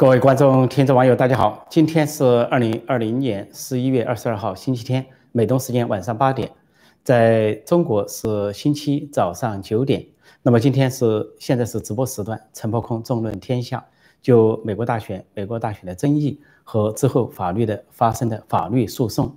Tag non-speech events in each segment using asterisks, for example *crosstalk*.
各位观众、听众、网友，大家好！今天是二零二零年十一月二十二号，星期天，美东时间晚上八点，在中国是星期早上九点。那么今天是现在是直播时段，陈破空纵论天下，就美国大选、美国大选的争议和之后法律的发生的法律诉讼。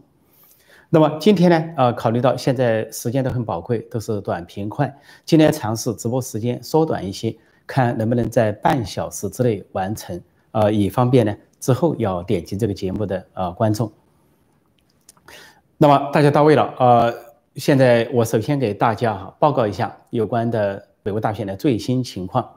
那么今天呢，呃，考虑到现在时间都很宝贵，都是短平快，今天尝试直播时间缩短一些，看能不能在半小时之内完成。呃，以方便呢之后要点击这个节目的呃观众。那么大家到位了，呃，现在我首先给大家哈报告一下有关的美国大选的最新情况。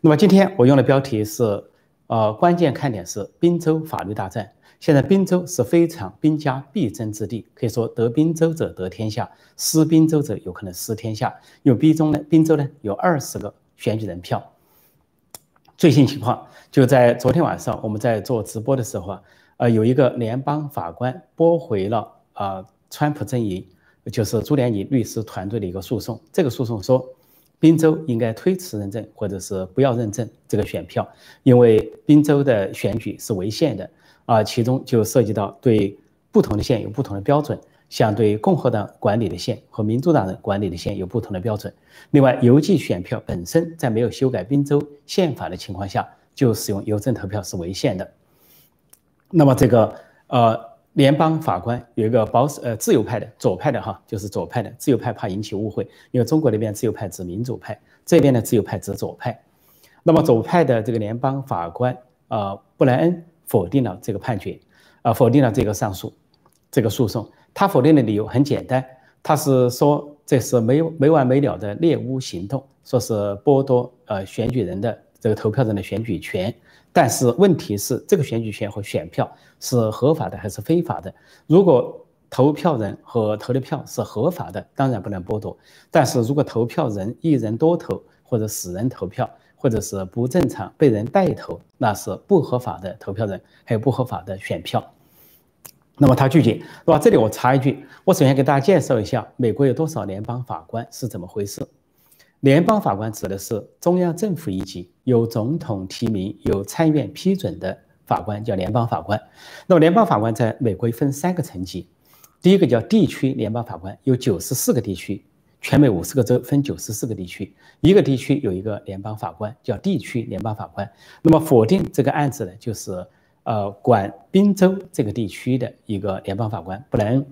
那么今天我用的标题是，呃，关键看点是宾州法律大战。现在宾州是非常兵家必争之地，可以说得宾州者得天下，失宾州者有可能失天下。有宾州呢，宾州呢有二十个选举人票。最新情况就在昨天晚上，我们在做直播的时候啊，呃，有一个联邦法官驳回了啊，川普阵营就是朱连尼律师团队的一个诉讼。这个诉讼说，宾州应该推迟认证或者是不要认证这个选票，因为宾州的选举是违宪的啊，其中就涉及到对不同的县有不同的标准。相对共和党管理的县和民主党人管理的县有不同的标准。另外，邮寄选票本身在没有修改宾州宪法的情况下就使用邮政投票是违宪的。那么，这个呃，联邦法官有一个保守呃自由派的左派的哈，就是左派的自由派怕引起误会，因为中国那边自由派指民主派，这边的自由派指左派。那么，左派的这个联邦法官呃布莱恩否定了这个判决，啊，否定了这个上诉这个诉讼。他否定的理由很简单，他是说这是没没完没了的猎巫行动，说是剥夺呃选举人的这个投票人的选举权。但是问题是，这个选举权和选票是合法的还是非法的？如果投票人和投的票是合法的，当然不能剥夺；但是如果投票人一人多投，或者死人投票，或者是不正常被人代投，那是不合法的投票人，还有不合法的选票。那么他拒绝，对吧？这里我插一句，我首先给大家介绍一下美国有多少联邦法官是怎么回事。联邦法官指的是中央政府一级，由总统提名、由参院批准的法官叫联邦法官。那么联邦法官在美国分三个层级，第一个叫地区联邦法官，有九十四个地区，全美五十个州分九十四个地区，一个地区有一个联邦法官，叫地区联邦法官。那么否定这个案子呢，就是。呃，管宾州这个地区的一个联邦法官布莱恩，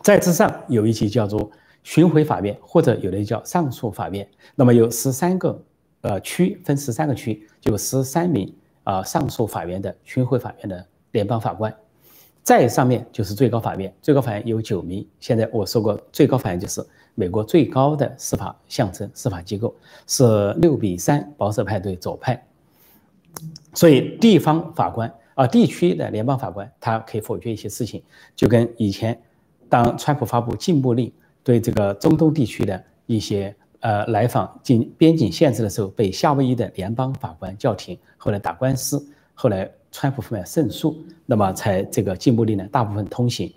在之上有一级叫做巡回法院，或者有的叫上诉法院。那么有十三个呃区，分十三个区，就十三名啊上诉法院的巡回法院的联邦法官。再上面就是最高法院，最高法院有九名。现在我说过，最高法院就是美国最高的司法象征、司法机构，是六比三保守派对左派。所以，地方法官啊，地区的联邦法官，他可以否决一些事情，就跟以前当川普发布禁步令，对这个中东地区的一些呃来访进边境限制的时候，被夏威夷的联邦法官叫停，后来打官司，后来川普方面胜诉，那么才这个禁步令呢大部分通行。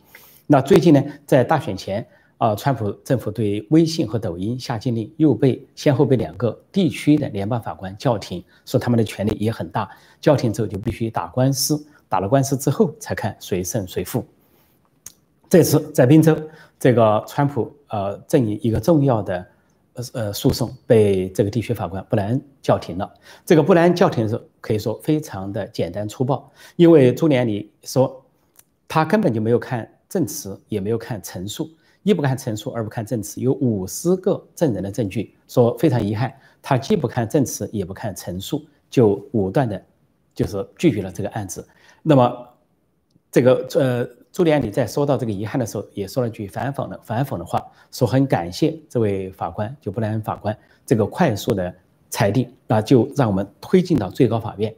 那最近呢，在大选前。啊，川普政府对微信和抖音下禁令，又被先后被两个地区的联邦法官叫停，说他们的权力也很大。叫停之后就必须打官司，打了官司之后才看谁胜谁负。这次在宾州，这个川普呃阵营一个重要的呃呃诉讼被这个地区法官布莱恩叫停了。这个布莱恩叫停的时候，可以说非常的简单粗暴，因为朱连理说他根本就没有看证词，也没有看陈述。一不看陈述，二不看证词，有五十个证人的证据，说非常遗憾，他既不看证词，也不看陈述，就武断的，就是拒绝了这个案子。那么，这个呃，朱利安里在说到这个遗憾的时候，也说了句反讽的反讽的话，说很感谢这位法官，就布莱恩法官这个快速的裁定，那就让我们推进到最高法院。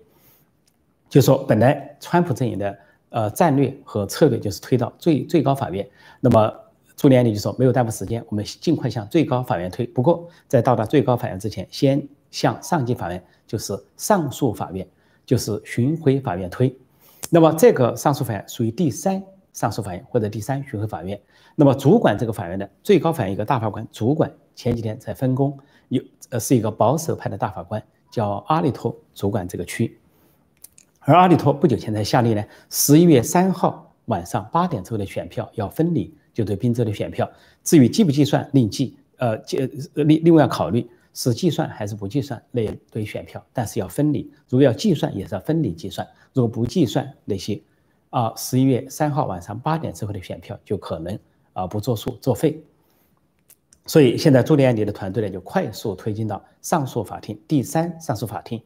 就说本来川普阵营的呃战略和策略就是推到最最高法院，那么。朱利安尼就说：“没有耽误时间，我们尽快向最高法院推。不过，在到达最高法院之前，先向上级法院，就是上诉法院，就是巡回法院推。那么，这个上诉法院属于第三上诉法院或者第三巡回法院。那么，主管这个法院的最高法院一个大法官主管，前几天在分工，有呃是一个保守派的大法官，叫阿利托主管这个区。而阿利托不久前才下令呢，十一月三号晚上八点之后的选票要分离，就对宾州的选票。至于计不计算，另计，呃，计另另外要考虑是计算还是不计算那堆选票，但是要分离。如果要计算，也是要分离计算；如果不计算那些，啊，十一月三号晚上八点之后的选票就可能啊不作数作废。所以现在朱利安尼的团队呢，就快速推进到上诉法庭第三上诉法庭。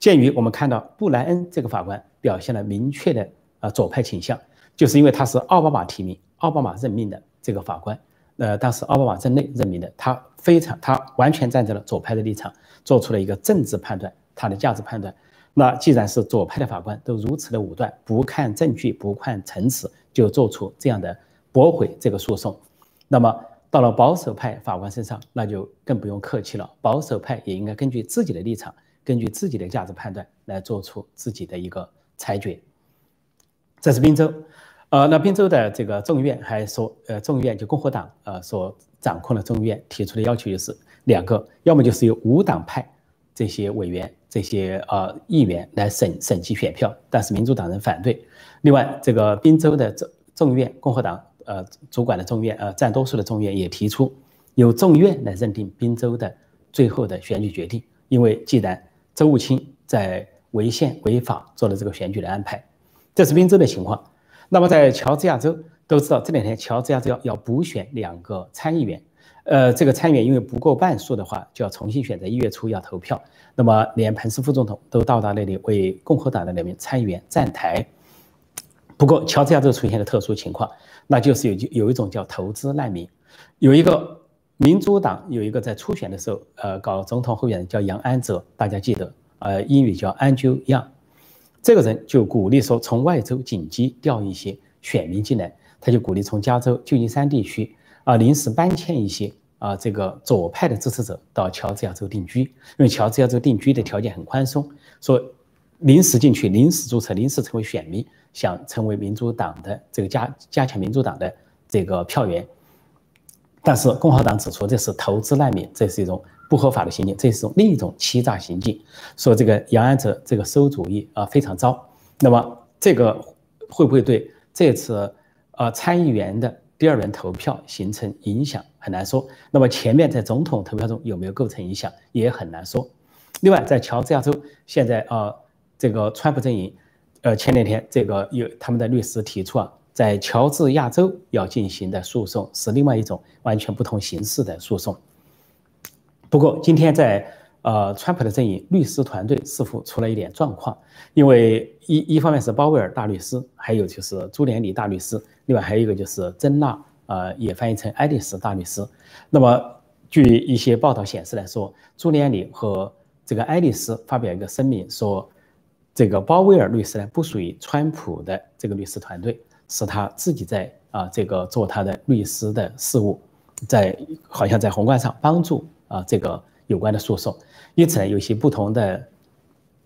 鉴于我们看到布莱恩这个法官表现了明确的啊左派倾向，就是因为他是奥巴马提名、奥巴马任命的这个法官，呃，当时奥巴马任内任命的，他非常他完全站在了左派的立场，做出了一个政治判断，他的价值判断。那既然是左派的法官都如此的武断，不看证据、不看陈词就做出这样的驳回这个诉讼，那么。到了保守派法官身上，那就更不用客气了。保守派也应该根据自己的立场，根据自己的价值判断来做出自己的一个裁决。这是宾州，呃，那宾州的这个众议院还说，呃，众议院就共和党呃所掌控的众议院提出的要求就是两个，要么就是由无党派这些委员、这些呃议员来审审计选票，但是民主党人反对。另外，这个宾州的众众议院共和党。呃，主管的众议院，呃，占多数的众议院也提出由众议院来认定宾州的最后的选举决定，因为既然州务卿在违宪违法做了这个选举的安排，这是宾州的情况。那么在乔治亚州，都知道这两天乔治亚州要要补选两个参议员，呃，这个参议员因为不够半数的话，就要重新选择，一月初要投票。那么连彭斯副总统都到达那里为共和党的两名参议员站台。不过乔治亚州出现了特殊情况。那就是有有一种叫投资难民，有一个民主党有一个在初选的时候，呃，搞总统候选人叫杨安泽，大家记得，呃，英语叫 Andrew Yang，这个人就鼓励说从外州紧急调一些选民进来，他就鼓励从加州旧金山地区啊临时搬迁一些啊这个左派的支持者到乔治亚州定居，因为乔治亚州定居的条件很宽松，说临时进去、临时注册、临时成为选民。想成为民主党的这个加加强民主党的这个票源，但是共和党指出这是投资难民，这是一种不合法的行径，这是种另一种欺诈行径。说这个杨安泽这个馊主意啊非常糟。那么这个会不会对这次呃参议员的第二轮投票形成影响很难说。那么前面在总统投票中有没有构成影响也很难说。另外在乔治亚州现在啊这个川普阵营。呃，前两天这个有他们的律师提出啊，在乔治亚州要进行的诉讼是另外一种完全不同形式的诉讼。不过今天在呃，川普的阵营律师团队似乎出了一点状况，因为一一方面是鲍威尔大律师，还有就是朱连理大律师，另外还有一个就是珍娜，呃，也翻译成爱丽丝大律师。那么据一些报道显示来说，朱连理和这个爱丽丝发表一个声明说。这个鲍威尔律师呢，不属于川普的这个律师团队，是他自己在啊这个做他的律师的事务，在好像在宏观上帮助啊这个有关的诉讼，因此呢有一些不同的，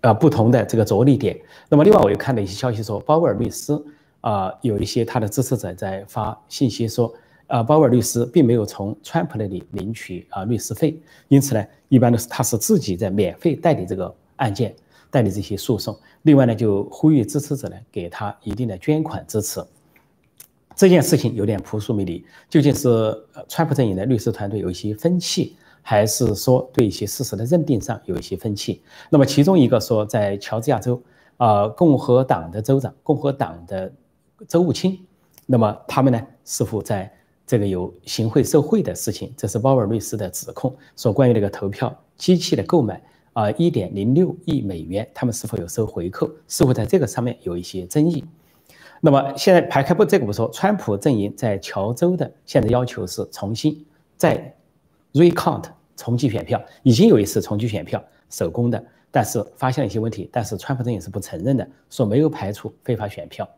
呃不同的这个着力点。那么另外我又看到一些消息说，鲍威尔律师啊有一些他的支持者在发信息说，啊鲍威尔律师并没有从川普那里领取啊律师费，因此呢一般都是他是自己在免费代理这个案件。代理这些诉讼，另外呢，就呼吁支持者呢给他一定的捐款支持。这件事情有点扑朔迷离，究竟是川普阵营的律师团队有一些分歧，还是说对一些事实的认定上有一些分歧？那么其中一个说，在乔治亚州，啊，共和党的州长、共和党的州务卿，那么他们呢，似乎在这个有行贿受贿的事情，这是鲍尔律师的指控，说关于那个投票机器的购买。啊，一点零六亿美元，他们是否有收回扣？似乎在这个上面有一些争议。那么现在排开不这个不说，川普阵营在乔州的现在要求是重新再 recount 重计选票，已经有一次重计选票手工的，但是发现了一些问题，但是川普阵营是不承认的，说没有排除非法选票。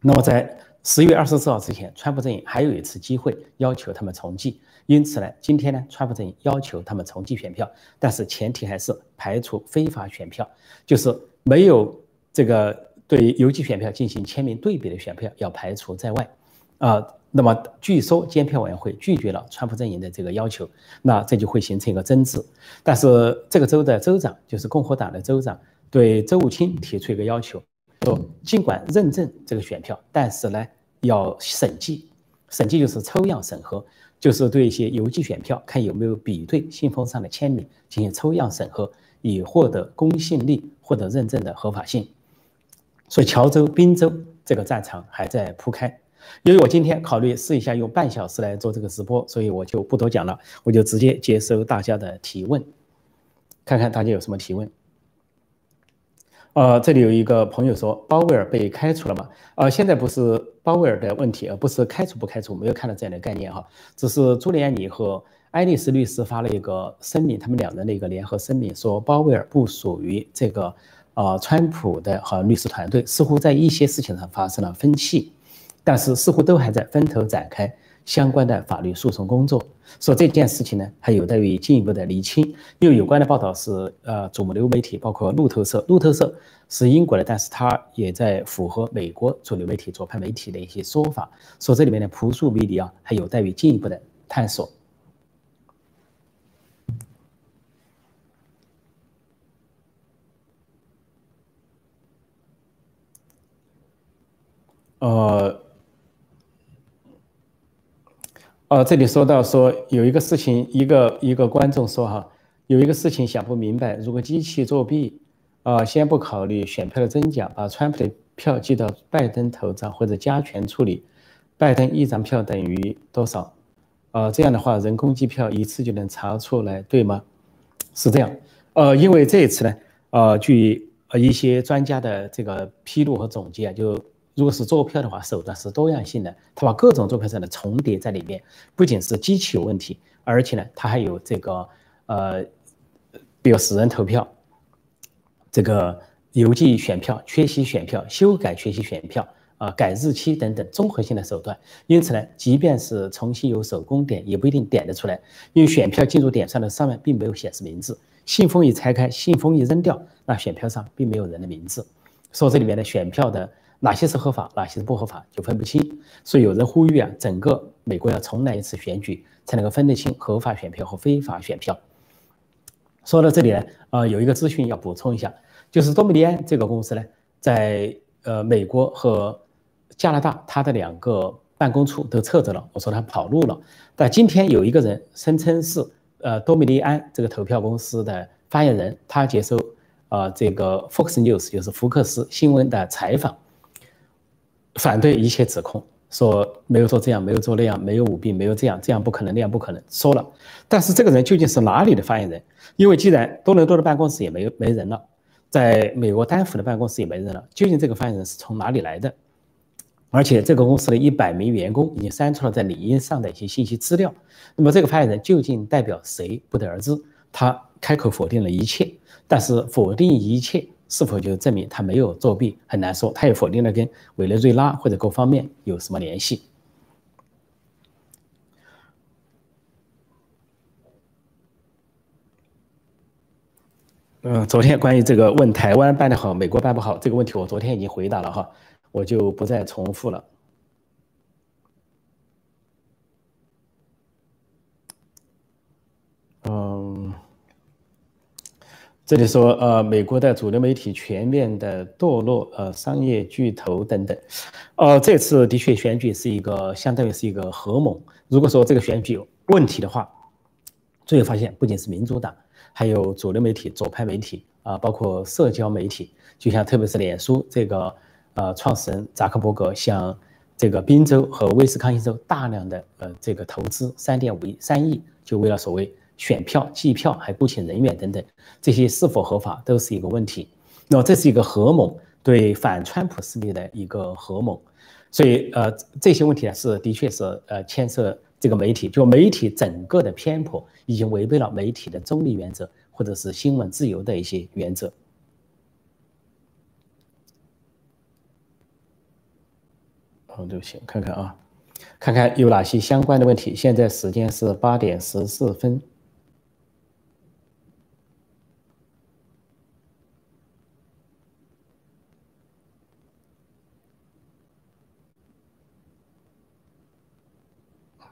那么在十一月二十四号之前，川普阵营还有一次机会要求他们重计。因此呢，今天呢，川普阵营要求他们重计选票，但是前提还是排除非法选票，就是没有这个对邮寄选票进行签名对比的选票要排除在外。啊，那么据说监票委员会拒绝了川普阵营的这个要求，那这就会形成一个争执。但是这个州的州长，就是共和党的州长对周务清提出一个要求，说尽管认证这个选票，但是呢要审计，审计就是抽样审核，就是对一些邮寄选票看有没有比对信封上的签名进行抽样审核，以获得公信力，获得认证的合法性。所以乔州、滨州这个战场还在铺开。因为我今天考虑试一下用半小时来做这个直播，所以我就不多讲了，我就直接接收大家的提问，看看大家有什么提问。呃，这里有一个朋友说，鲍威尔被开除了吗？呃，现在不是鲍威尔的问题，而不是开除不开除，没有看到这样的概念哈，只是朱利安尼和爱丽丝律师发了一个声明，他们两人的一个联合声明，说鲍威尔不属于这个呃川普的和律师团队，似乎在一些事情上发生了分歧。但是似乎都还在分头展开相关的法律诉讼工作，说这件事情呢还有待于进一步的厘清。因为有关的报道是呃主流媒体，包括路透社，路透社是英国的，但是它也在符合美国主流媒体左派媒体的一些说法，说这里面的扑朔迷离啊，还有待于进一步的探索。呃。哦，这里说到说有一个事情，一个一个观众说哈，有一个事情想不明白，如果机器作弊，啊，先不考虑选票的真假，把川普的票寄到拜登头上或者加权处理，拜登一张票等于多少？啊，这样的话人工计票一次就能查出来，对吗？是这样，呃，因为这一次呢，呃，据呃一些专家的这个披露和总结啊，就。如果是作票的话，手段是多样性的，它把各种作票上的重叠在里面，不仅是机器有问题，而且呢，它还有这个呃，比如死人投票，这个邮寄选票、缺席选票、修改缺席选票啊、改日期等等综合性的手段。因此呢，即便是重新有手工点，也不一定点得出来，因为选票进入点上的上面并没有显示名字，信封一拆开，信封一扔掉，那选票上并没有人的名字，说这里面的选票的。哪些是合法，哪些是不合法，就分不清。所以有人呼吁啊，整个美国要重来一次选举，才能够分得清合法选票和非法选票。说到这里呢，呃，有一个资讯要补充一下，就是多米尼安这个公司呢，在呃美国和加拿大，它的两个办公处都撤走了。我说他跑路了，但今天有一个人声称是呃多米尼安这个投票公司的发言人，他接受呃这个 Fox News 就是福克斯新闻的采访。反对一切指控，说没有做这样，没有做那样，没有舞弊，没有这样，这样不可能，那样不可能，说了。但是这个人究竟是哪里的发言人？因为既然多伦多的办公室也没有没人了，在美国丹佛的办公室也没人了，究竟这个发言人是从哪里来的？而且这个公司的一百名员工已经删除了在领英上的一些信息资料。那么这个发言人究竟代表谁？不得而知。他开口否定了一切，但是否定一切。是否就证明他没有作弊很难说，他也否定了跟委内瑞拉或者各方面有什么联系。嗯，昨天关于这个问台湾办得好，美国办不好这个问题，我昨天已经回答了哈，我就不再重复了。嗯。这里说，呃，美国的主流媒体全面的堕落，呃，商业巨头等等，呃，这次的确选举是一个相当于是一个合盟。如果说这个选举有问题的话，最后发现不仅是民主党，还有主流媒体、左派媒体啊，包括社交媒体，就像特别是脸书这个呃创始人扎克伯格向这个宾州和威斯康星州大量的呃这个投资三点五亿三亿，就为了所谓。选票、计票，还雇请人员等等，这些是否合法都是一个问题。那么这是一个合盟对反川普势力的一个合盟，所以呃这些问题呢是的确是呃牵涉这个媒体，就媒体整个的偏颇已经违背了媒体的中立原则或者是新闻自由的一些原则。好，对不起，看看啊，看看有哪些相关的问题。现在时间是八点十四分。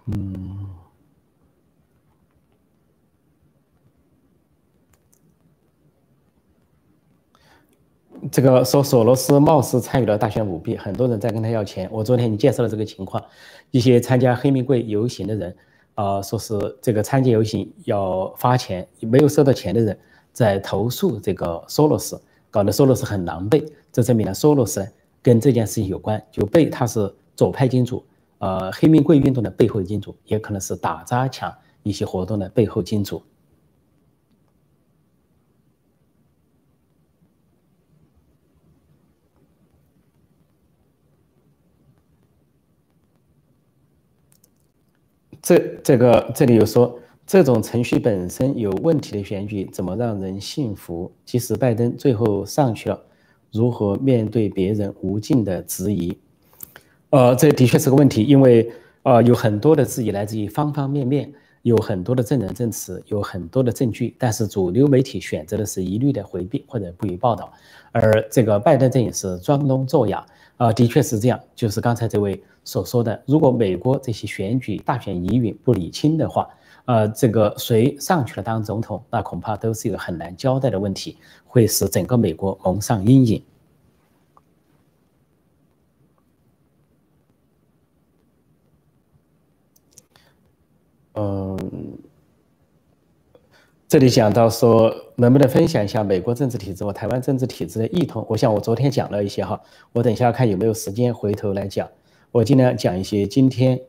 嗯，这个说索罗斯貌似参与了大选舞弊，很多人在跟他要钱。我昨天已经介绍了这个情况，一些参加黑名贵游行的人，啊，说是这个参加游行要发钱，没有收到钱的人在投诉这个索罗斯，搞得索罗斯很狼狈。这证明了索罗斯跟这件事情有关，就被他是左派金主，呃，黑命贵运动的背后金主，也可能是打砸抢一些活动的背后金主。这这个这里有说，这种程序本身有问题的选举怎么让人信服？即使拜登最后上去了，如何面对别人无尽的质疑？呃，这的确是个问题，因为呃有很多的质疑来自于方方面面，有很多的证人证词，有很多的证据，但是主流媒体选择的是一律的回避或者不予报道，而这个拜登阵营是装聋作哑。啊，的确是这样，就是刚才这位所说的，如果美国这些选举大选疑云不理清的话，呃，这个谁上去了当总统，那恐怕都是一个很难交代的问题，会使整个美国蒙上阴影。嗯。这里讲到说，能不能分享一下美国政治体制和台湾政治体制的异同？我想我昨天讲了一些哈，我等一下看有没有时间回头来讲。我尽量讲一些今天，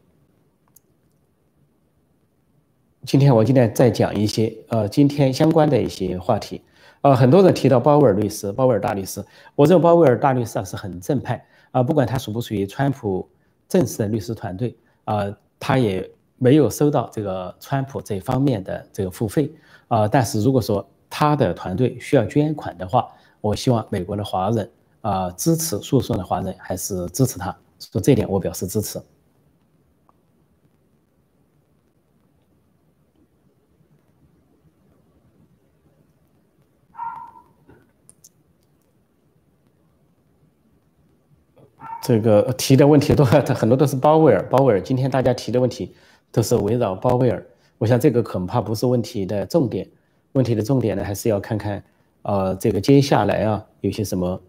今天我今天再讲一些呃今天相关的一些话题。呃，很多人提到鲍威尔律师，鲍威尔大律师，我认为鲍威尔大律师啊是很正派啊，不管他属不属于川普正式的律师团队啊，他也没有收到这个川普这方面的这个付费。啊，但是如果说他的团队需要捐款的话，我希望美国的华人啊支持诉讼的华人还是支持他，说这点我表示支持。这个提的问题都 *laughs* 很多都是鲍威尔，鲍威尔今天大家提的问题都是围绕鲍威尔。我想这个恐怕不是问题的重点，问题的重点呢，还是要看看，呃，这个接下来啊有些什么，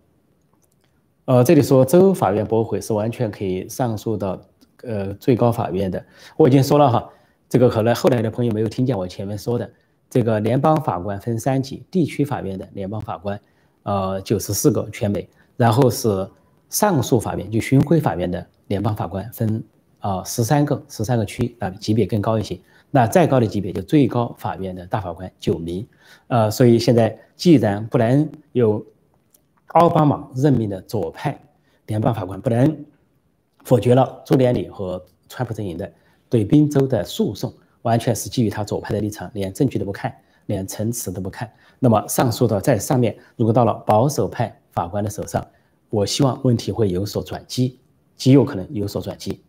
呃，这里说州法院驳回是完全可以上诉到呃最高法院的。我已经说了哈，这个可能后来的朋友没有听见我前面说的，这个联邦法官分三级，地区法院的联邦法官，呃，九十四个全美，然后是上诉法院就巡回法院的联邦法官分啊十三个，十三个区啊级别更高一些。那再高的级别就最高法院的大法官九名，呃，所以现在既然不能有奥巴马任命的左派联邦法官不能否决了朱利安里和川普阵营的对宾州的诉讼，完全是基于他左派的立场，连证据都不看，连陈词都不看，那么上诉到在上面，如果到了保守派法官的手上，我希望问题会有所转机，极有可能有所转机。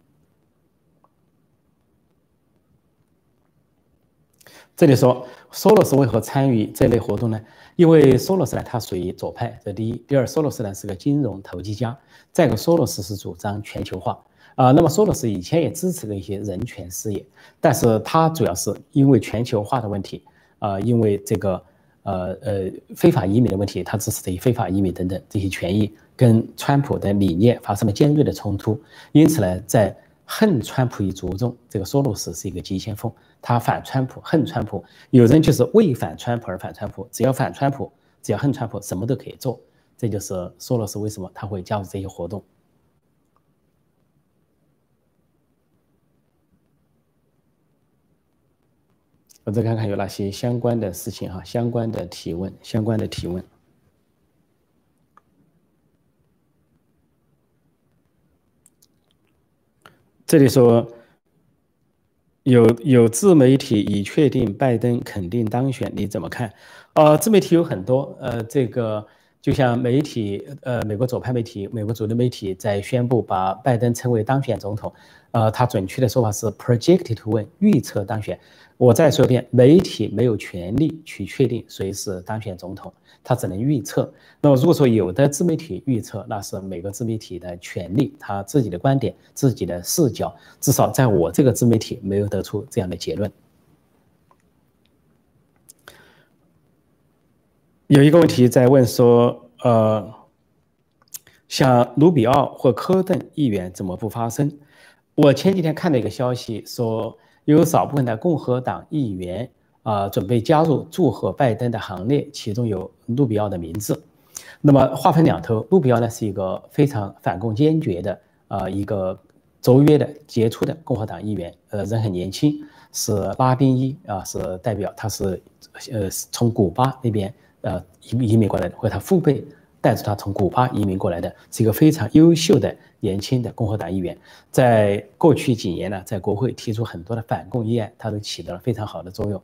这里说，索罗斯为何参与这类活动呢？因为索罗斯呢，他属于左派，这第一；第二，索罗斯呢是个金融投机家；再一个，索罗斯是主张全球化啊。那么，索罗斯以前也支持了一些人权事业，但是他主要是因为全球化的问题啊，因为这个呃呃非法移民的问题，他支持这些非法移民等等这些权益，跟川普的理念发生了尖锐的冲突，因此呢，在恨川普一族中，这个索罗斯是一个急先锋。他反川普，恨川普。有人就是为反川普而反川普，只要反川普，只要恨川普，什么都可以做。这就是索罗斯为什么他会加入这些活动。我再看看有哪些相关的事情哈，相关的提问，相关的提问。这里说。有有自媒体已确定拜登肯定当选，你怎么看？呃，自媒体有很多，呃，这个就像媒体，呃，美国左派媒体、美国主流媒体在宣布把拜登称为当选总统，呃，他准确的说法是 projected to win，预测当选。我再说一遍，媒体没有权利去确定谁是当选总统，他只能预测。那么如果说有的自媒体预测，那是每个自媒体的权利，他自己的观点、自己的视角。至少在我这个自媒体没有得出这样的结论。有一个问题在问说，呃，像卢比奥或科顿议员怎么不发声？我前几天看到一个消息，说有少部分的共和党议员啊准备加入祝贺拜登的行列，其中有卢比奥的名字。那么话分两头，卢比奥呢是一个非常反共坚决的啊一个卓越的杰出的共和党议员，呃人很年轻，是拉丁裔啊是代表，他是呃从古巴那边呃移移民过来的，或者他父辈。带着他从古巴移民过来的，是一个非常优秀的年轻的共和党议员。在过去几年呢，在国会提出很多的反共议案，他都起到了非常好的作用。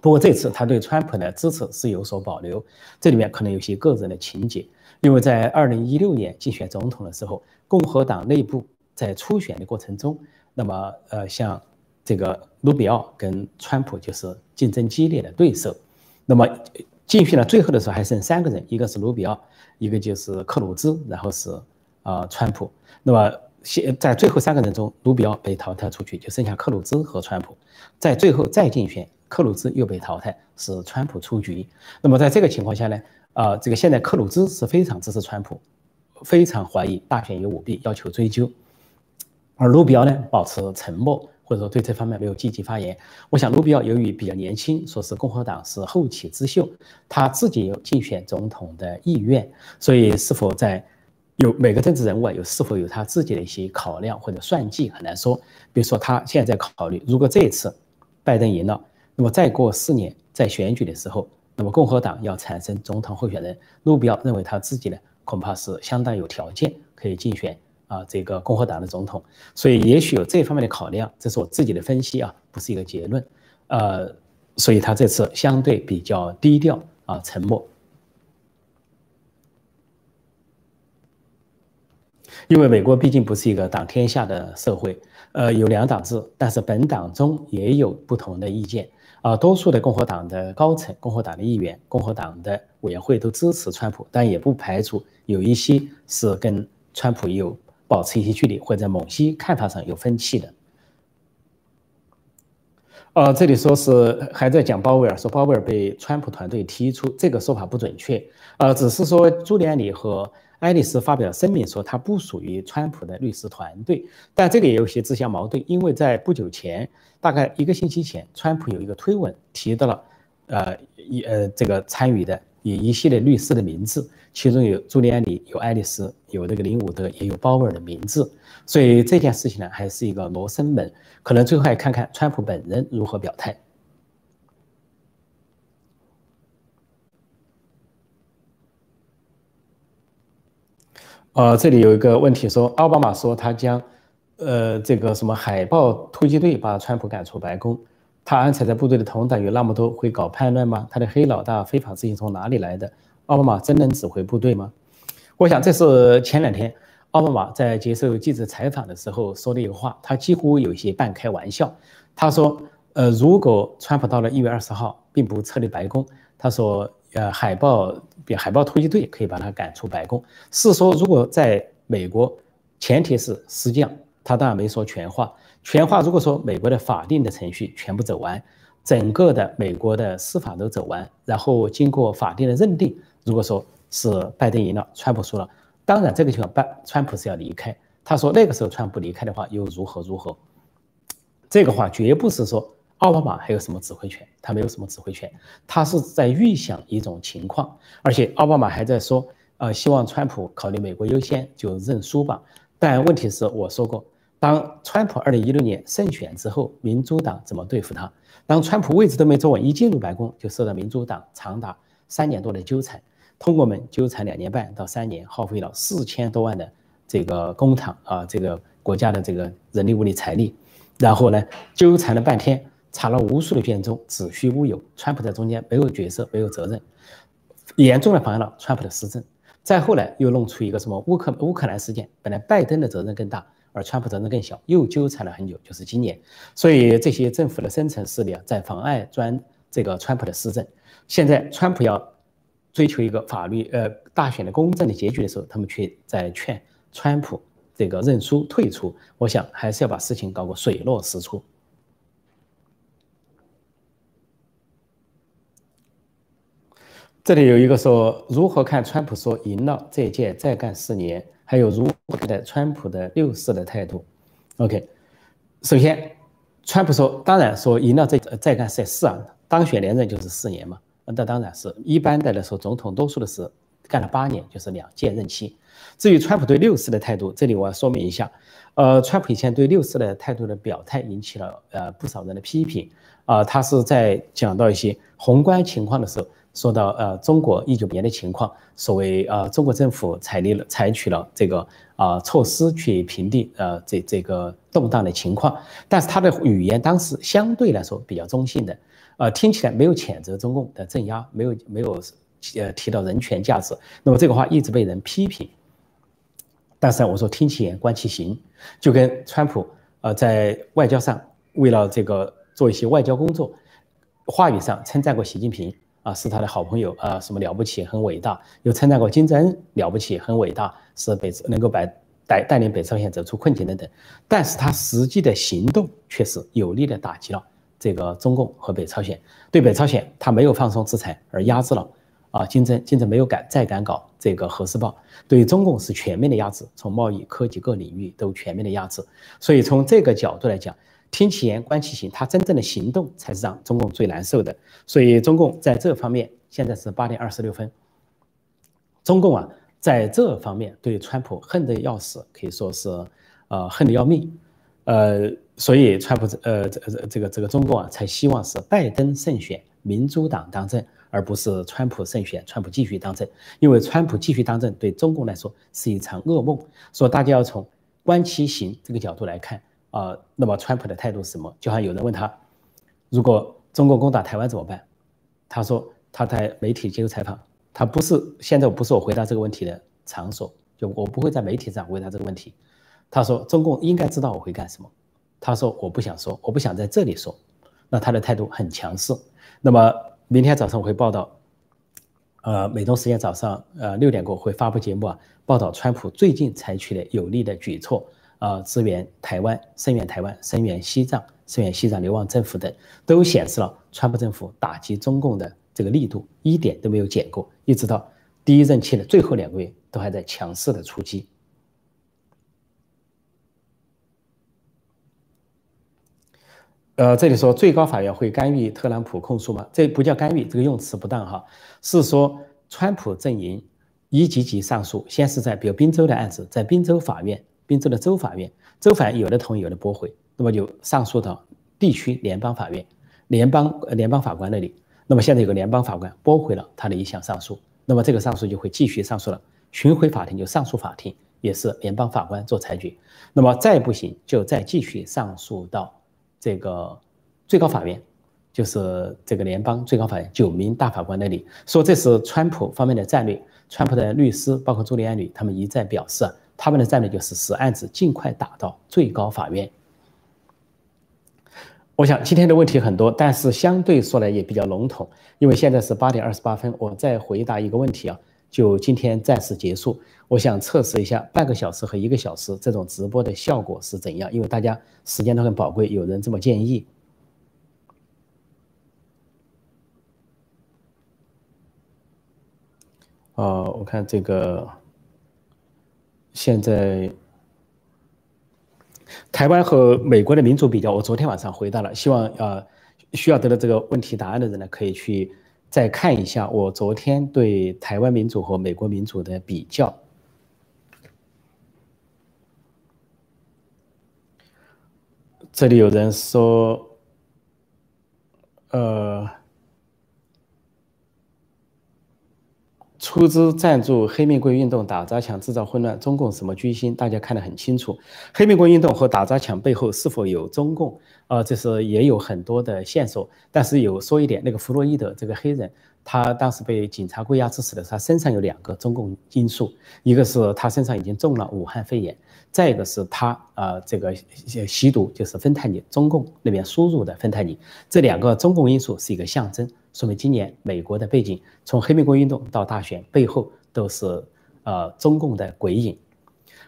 不过这次他对川普的支持是有所保留，这里面可能有些个人的情节。因为在二零一六年竞选总统的时候，共和党内部在初选的过程中，那么呃，像这个卢比奥跟川普就是竞争激烈的对手，那么。竞选了最后的时候还剩三个人，一个是卢比奥，一个就是克鲁兹，然后是啊川普。那么现在最后三个人中，卢比奥被淘汰出去，就剩下克鲁兹和川普。在最后再竞选，克鲁兹又被淘汰，是川普出局。那么在这个情况下呢，啊这个现在克鲁兹是非常支持川普，非常怀疑大选有舞弊，要求追究。而卢比奥呢，保持沉默。或者说对这方面没有积极发言。我想卢比奥由于比较年轻，说是共和党是后起之秀，他自己有竞选总统的意愿，所以是否在有每个政治人物有是否有他自己的一些考量或者算计很难说。比如说他现在在考虑，如果这一次拜登赢了，那么再过四年在选举的时候，那么共和党要产生总统候选人，卢比奥认为他自己呢恐怕是相当有条件可以竞选。啊，这个共和党的总统，所以也许有这方面的考量，这是我自己的分析啊，不是一个结论。呃，所以他这次相对比较低调啊，沉默。因为美国毕竟不是一个党天下的社会，呃，有两党制，但是本党中也有不同的意见啊。多数的共和党的高层、共和党的议员、共和党的委员会都支持川普，但也不排除有一些是跟川普有。保持一些距离，或者在某些看法上有分歧的。呃，这里说是还在讲鲍威尔，说鲍威尔被川普团队踢出，这个说法不准确。呃，只是说朱利安里和爱丽丝发表声明说他不属于川普的律师团队，但这个也有些自相矛盾，因为在不久前，大概一个星期前，川普有一个推文提到了，呃，一呃这个参与的。以一系列律师的名字，其中有朱利安里、有爱丽丝、有这个林伍德，也有鲍威尔的名字，所以这件事情呢，还是一个罗生门，可能最后还看看川普本人如何表态。呃，这里有一个问题说，奥巴马说他将，呃，这个什么海豹突击队把川普赶出白宫。他安插在部队的同党有那么多，会搞叛乱吗？他的黑老大非法资金从哪里来的？奥巴马真能指挥部队吗？我想这是前两天奥巴马在接受记者采访的时候说的一个话，他几乎有一些半开玩笑。他说：“呃，如果川普到了一月二十号并不撤离白宫，他说，呃，海豹比海豹突击队可以把他赶出白宫。是说如果在美国，前提是实际上他当然没说全话。”全话，如果说美国的法定的程序全部走完，整个的美国的司法都走完，然后经过法定的认定，如果说是拜登赢了，川普输了，当然这个情况，拜川普是要离开。他说那个时候川普离开的话又如何如何？这个话绝不是说奥巴马还有什么指挥权，他没有什么指挥权，他是在预想一种情况，而且奥巴马还在说，呃，希望川普考虑美国优先就认输吧。但问题是，我说过。当川普二零一六年胜选之后，民主党怎么对付他？当川普位置都没坐稳，一进入白宫就受到民主党长达三年多的纠缠，通过们纠缠两年半到三年，耗费了四千多万的这个公帑啊，这个国家的这个人力物力财力，然后呢纠缠了半天，查了无数的卷宗，子虚乌有。川普在中间没有角色，没有责任，严重的妨碍了川普的施政。再后来又弄出一个什么乌克乌克兰事件，本来拜登的责任更大。而川普责任更小，又纠缠了很久，就是今年，所以这些政府的深层势力啊，在妨碍专这个川普的施政。现在川普要追求一个法律呃大选的公正的结局的时候，他们却在劝川普这个认输退出。我想还是要把事情搞个水落石出。这里有一个说如何看川普说赢了这届再干四年，还有如何的川普的六四的态度？OK，首先，川普说当然说赢了这再干四四啊，当选连任就是四年嘛，那当然是一般的来说，总统多数的是干了八年，就是两届任期。至于川普对六四的态度，这里我要说明一下，呃，川普以前对六四的态度的表态引起了呃不少人的批评啊，他是在讲到一些宏观情况的时候。说到呃，中国一九年的情况，所谓呃，中国政府采立了采取了这个啊措施去平定呃这这个动荡的情况，但是他的语言当时相对来说比较中性的，呃，听起来没有谴责中共的镇压，没有没有呃提到人权价值，那么这个话一直被人批评。但是我说听其言观其行，就跟川普呃在外交上为了这个做一些外交工作，话语上称赞过习近平。啊，是他的好朋友啊，什么了不起，很伟大，又称赞过金正恩了不起，很伟大，是北能够把带带领北朝鲜走出困境等等，但是他实际的行动却是有力的打击了这个中共和北朝鲜，对北朝鲜他没有放松制裁而压制了啊，金正金正没有敢再敢搞这个核试爆，对中共是全面的压制，从贸易、科技各领域都全面的压制，所以从这个角度来讲。听其言，观其行，他真正的行动才是让中共最难受的。所以，中共在这方面现在是八点二十六分。中共啊，在这方面对川普恨得要死，可以说是呃恨得要命。呃，所以川普这呃这这个这个中共啊，才希望是拜登胜选，民主党当政，而不是川普胜选，川普继续当政。因为川普继续当政对中共来说是一场噩梦。所以大家要从观其行这个角度来看。啊，那么川普的态度是什么？就好像有人问他，如果中国攻打台湾怎么办？他说他在媒体接受采访，他不是现在不是我回答这个问题的场所，就我不会在媒体上回答这个问题。他说中共应该知道我会干什么。他说我不想说，我不想在这里说。那他的态度很强势。那么明天早上我会报道，呃，美东时间早上呃六点过会发布节目啊，报道川普最近采取的有力的举措。啊，支援台湾、声援台湾、声援西藏、声援西藏流亡政府等，都显示了川普政府打击中共的这个力度一点都没有减过，一直到第一任期的最后两个月都还在强势的出击。呃，这里说最高法院会干预特朗普控诉吗？这不叫干预，这个用词不当哈，是说川普阵营一级级上诉，先是在比如宾州的案子，在宾州法院。宾州的州法院，州法院有的同意，有的驳回，那么就上诉到地区联邦法院，联邦联邦法官那里。那么现在有个联邦法官驳回了他的一项上诉，那么这个上诉就会继续上诉了。巡回法庭就上诉法庭，也是联邦法官做裁决。那么再不行，就再继续上诉到这个最高法院，就是这个联邦最高法院九名大法官那里。说这是川普方面的战略，川普的律师包括朱利安女他们一再表示。他们的战略就是使案子尽快打到最高法院。我想今天的问题很多，但是相对说来也比较笼统，因为现在是八点二十八分，我再回答一个问题啊，就今天暂时结束。我想测试一下半个小时和一个小时这种直播的效果是怎样，因为大家时间都很宝贵，有人这么建议。哦，我看这个。现在，台湾和美国的民主比较，我昨天晚上回答了。希望呃，需要得到这个问题答案的人呢，可以去再看一下我昨天对台湾民主和美国民主的比较。这里有人说，呃。出资赞助黑玫瑰运动打砸抢制造混乱，中共什么居心？大家看得很清楚。黑玫瑰运动和打砸抢背后是否有中共？呃，这是也有很多的线索。但是有说一点，那个弗洛伊德这个黑人，他当时被警察关押致死的，他身上有两个中共因素，一个是他身上已经中了武汉肺炎，再一个是他呃这个吸毒就是芬太尼，中共那边输入的芬太尼，这两个中共因素是一个象征。说明今年美国的背景，从黑玫瑰运动到大选背后都是呃中共的鬼影。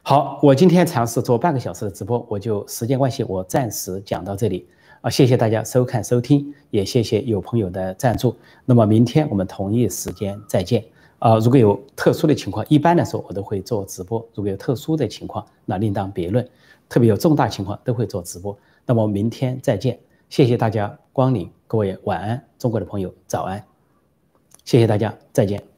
好，我今天尝试做半个小时的直播，我就时间关系，我暂时讲到这里。啊，谢谢大家收看收听，也谢谢有朋友的赞助。那么明天我们同一时间再见。啊，如果有特殊的情况，一般来说我都会做直播。如果有特殊的情况，那另当别论。特别有重大情况都会做直播。那么明天再见，谢谢大家光临，各位晚安，中国的朋友早安，谢谢大家，再见。